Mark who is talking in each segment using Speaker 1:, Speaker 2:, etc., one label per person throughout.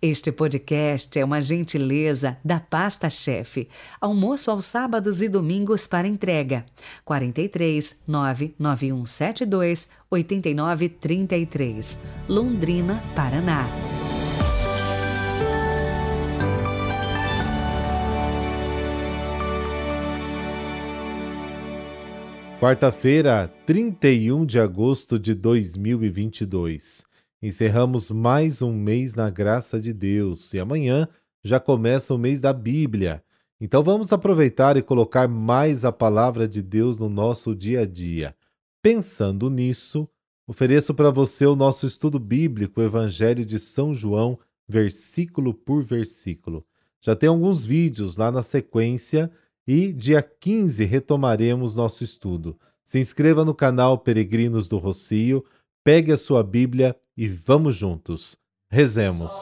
Speaker 1: Este podcast é uma gentileza da Pasta Chefe. Almoço aos sábados e domingos para entrega. 43 99172 8933, Londrina, Paraná.
Speaker 2: Quarta-feira, 31 de agosto de 2022. Encerramos mais um mês na graça de Deus e amanhã já começa o mês da Bíblia. Então vamos aproveitar e colocar mais a palavra de Deus no nosso dia a dia. Pensando nisso, ofereço para você o nosso estudo bíblico, o Evangelho de São João, versículo por versículo. Já tem alguns vídeos lá na sequência e dia 15 retomaremos nosso estudo. Se inscreva no canal Peregrinos do Rocio Pegue a sua Bíblia e vamos juntos. Rezemos.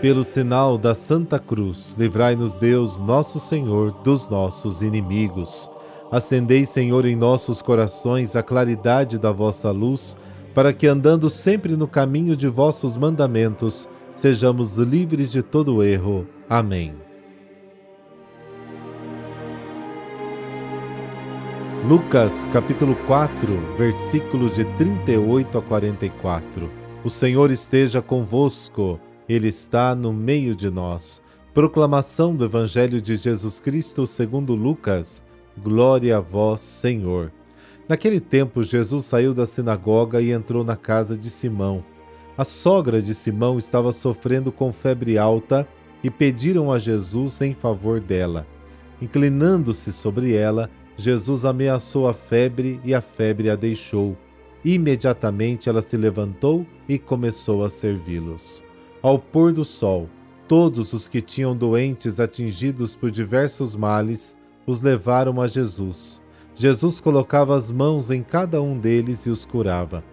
Speaker 2: Pelo sinal da Santa Cruz, livrai-nos Deus, nosso Senhor, dos nossos inimigos. Acendei, Senhor, em nossos corações a claridade da vossa luz, para que, andando sempre no caminho de vossos mandamentos, sejamos livres de todo erro. Amém. Lucas capítulo 4, versículos de 38 a 44. O Senhor esteja convosco, Ele está no meio de nós. Proclamação do Evangelho de Jesus Cristo segundo Lucas. Glória a vós, Senhor. Naquele tempo, Jesus saiu da sinagoga e entrou na casa de Simão. A sogra de Simão estava sofrendo com febre alta e pediram a Jesus em favor dela. Inclinando-se sobre ela, Jesus ameaçou a febre e a febre a deixou. Imediatamente ela se levantou e começou a servi-los. Ao pôr do sol, todos os que tinham doentes atingidos por diversos males os levaram a Jesus. Jesus colocava as mãos em cada um deles e os curava.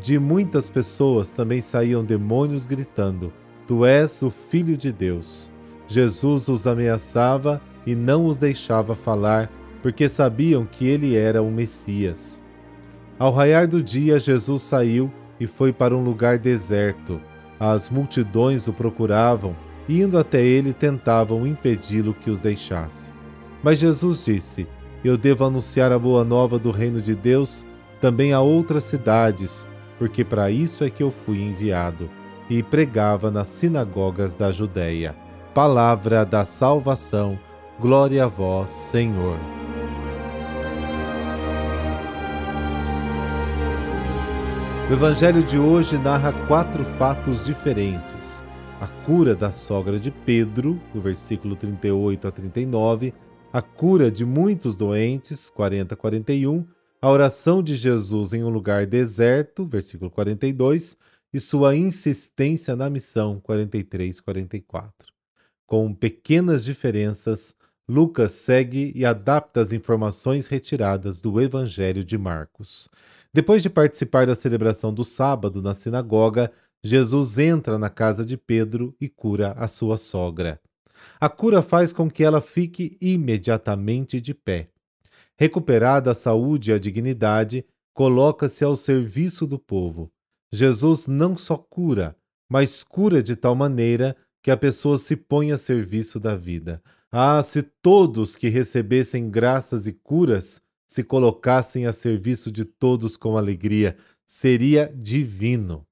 Speaker 2: De muitas pessoas também saíam demônios gritando: Tu és o Filho de Deus. Jesus os ameaçava e não os deixava falar porque sabiam que ele era o Messias. Ao raiar do dia, Jesus saiu e foi para um lugar deserto. As multidões o procuravam e, indo até ele, tentavam impedi-lo que os deixasse. Mas Jesus disse: Eu devo anunciar a boa nova do reino de Deus também a outras cidades, porque para isso é que eu fui enviado. E pregava nas sinagogas da Judéia. Palavra da salvação. Glória a vós, Senhor. O Evangelho de hoje narra quatro fatos diferentes: a cura da sogra de Pedro, do versículo 38 a 39, a cura de muitos doentes, 40 a 41, a oração de Jesus em um lugar deserto, versículo 42, e sua insistência na missão, 43 44. Com pequenas diferenças, Lucas segue e adapta as informações retiradas do Evangelho de Marcos. Depois de participar da celebração do sábado na sinagoga, Jesus entra na casa de Pedro e cura a sua sogra. A cura faz com que ela fique imediatamente de pé. Recuperada a saúde e a dignidade, coloca-se ao serviço do povo. Jesus não só cura, mas cura de tal maneira que a pessoa se põe a serviço da vida. Ah, se todos que recebessem graças e curas se colocassem a serviço de todos com alegria, seria divino.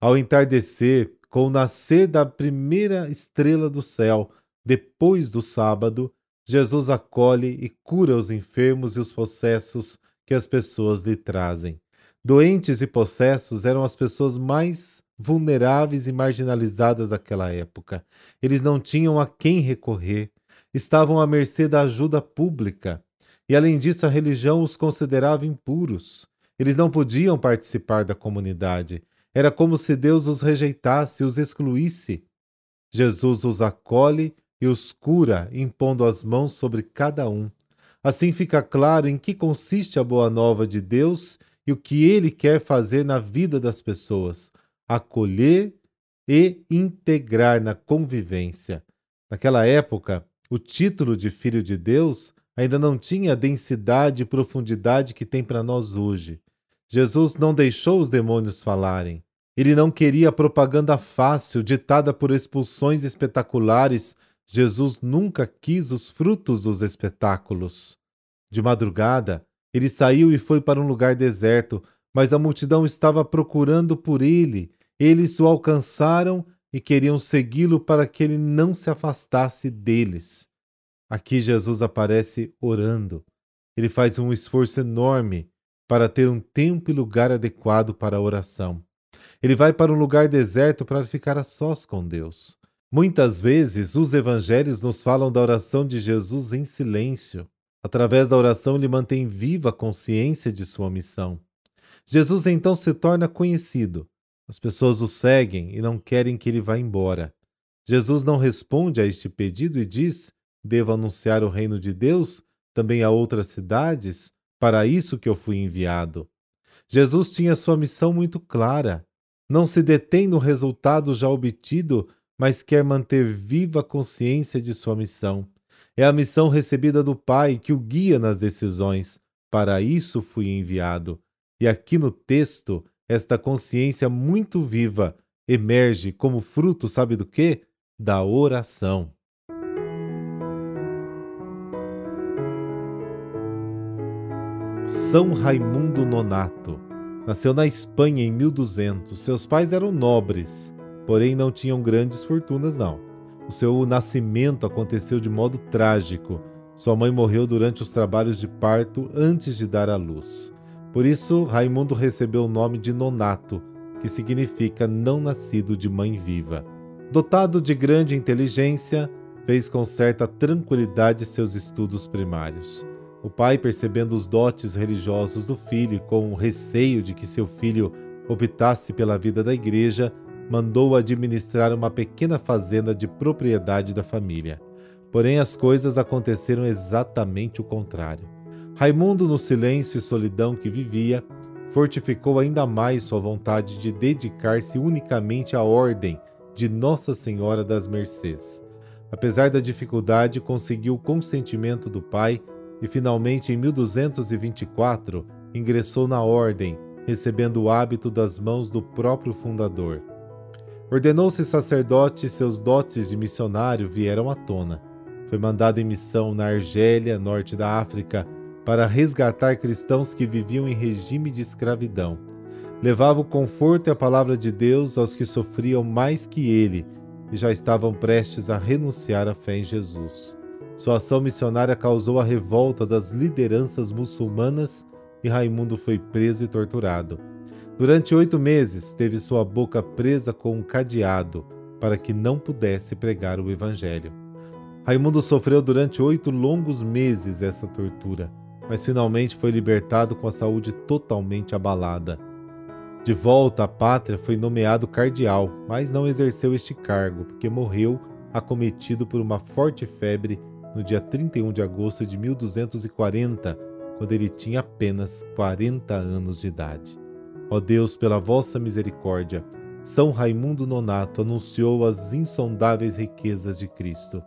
Speaker 2: Ao entardecer, com o nascer da primeira estrela do céu, depois do sábado, Jesus acolhe e cura os enfermos e os possessos que as pessoas lhe trazem. Doentes e possessos eram as pessoas mais vulneráveis e marginalizadas daquela época. Eles não tinham a quem recorrer, estavam à mercê da ajuda pública. E além disso, a religião os considerava impuros. Eles não podiam participar da comunidade. Era como se Deus os rejeitasse os excluísse. Jesus os acolhe e os cura, impondo as mãos sobre cada um. Assim fica claro em que consiste a boa nova de Deus e o que ele quer fazer na vida das pessoas: acolher e integrar na convivência. Naquela época, o título de filho de Deus ainda não tinha a densidade e profundidade que tem para nós hoje. Jesus não deixou os demônios falarem. Ele não queria propaganda fácil, ditada por expulsões espetaculares. Jesus nunca quis os frutos dos espetáculos. De madrugada, ele saiu e foi para um lugar deserto, mas a multidão estava procurando por ele. Eles o alcançaram e queriam segui-lo para que ele não se afastasse deles. Aqui Jesus aparece orando. Ele faz um esforço enorme para ter um tempo e lugar adequado para a oração. Ele vai para um lugar deserto para ficar a sós com Deus. Muitas vezes os evangelhos nos falam da oração de Jesus em silêncio. Através da oração, ele mantém viva a consciência de sua missão. Jesus então se torna conhecido. As pessoas o seguem e não querem que ele vá embora. Jesus não responde a este pedido e diz: Devo anunciar o reino de Deus também a outras cidades? Para isso que eu fui enviado. Jesus tinha sua missão muito clara. Não se detém no resultado já obtido, mas quer manter viva a consciência de sua missão. É a missão recebida do Pai que o guia nas decisões. Para isso fui enviado. E aqui no texto, esta consciência muito viva emerge como fruto, sabe do que? Da oração. São Raimundo Nonato. Nasceu na Espanha em 1200. Seus pais eram nobres, porém não tinham grandes fortunas, não. O seu nascimento aconteceu de modo trágico. Sua mãe morreu durante os trabalhos de parto antes de dar à luz. Por isso, Raimundo recebeu o nome de Nonato, que significa não nascido de mãe viva. Dotado de grande inteligência, fez com certa tranquilidade seus estudos primários. O pai, percebendo os dotes religiosos do filho com receio de que seu filho optasse pela vida da igreja, mandou administrar uma pequena fazenda de propriedade da família. Porém, as coisas aconteceram exatamente o contrário. Raimundo, no silêncio e solidão que vivia, fortificou ainda mais sua vontade de dedicar-se unicamente à ordem de Nossa Senhora das Mercês. Apesar da dificuldade, conseguiu o consentimento do pai e finalmente em 1224 ingressou na ordem, recebendo o hábito das mãos do próprio fundador. Ordenou-se sacerdote e seus dotes de missionário vieram à tona. Foi mandado em missão na Argélia, norte da África, para resgatar cristãos que viviam em regime de escravidão. Levava o conforto e a palavra de Deus aos que sofriam mais que ele e já estavam prestes a renunciar à fé em Jesus. Sua ação missionária causou a revolta das lideranças muçulmanas e Raimundo foi preso e torturado. Durante oito meses, teve sua boca presa com um cadeado para que não pudesse pregar o Evangelho. Raimundo sofreu durante oito longos meses essa tortura, mas finalmente foi libertado com a saúde totalmente abalada. De volta à pátria, foi nomeado cardeal, mas não exerceu este cargo porque morreu acometido por uma forte febre no dia 31 de agosto de 1240, quando ele tinha apenas 40 anos de idade. Ó Deus, pela vossa misericórdia, São Raimundo Nonato anunciou as insondáveis riquezas de Cristo.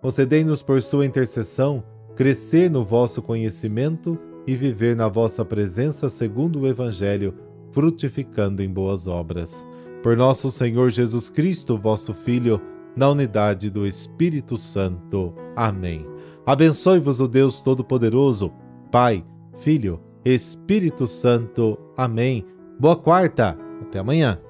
Speaker 2: Concedei-nos por sua intercessão crescer no vosso conhecimento e viver na vossa presença segundo o Evangelho, frutificando em boas obras. Por nosso Senhor Jesus Cristo, vosso Filho, na unidade do Espírito Santo. Amém. Abençoe-vos o Deus Todo-Poderoso, Pai, Filho, Espírito Santo. Amém. Boa quarta. Até amanhã.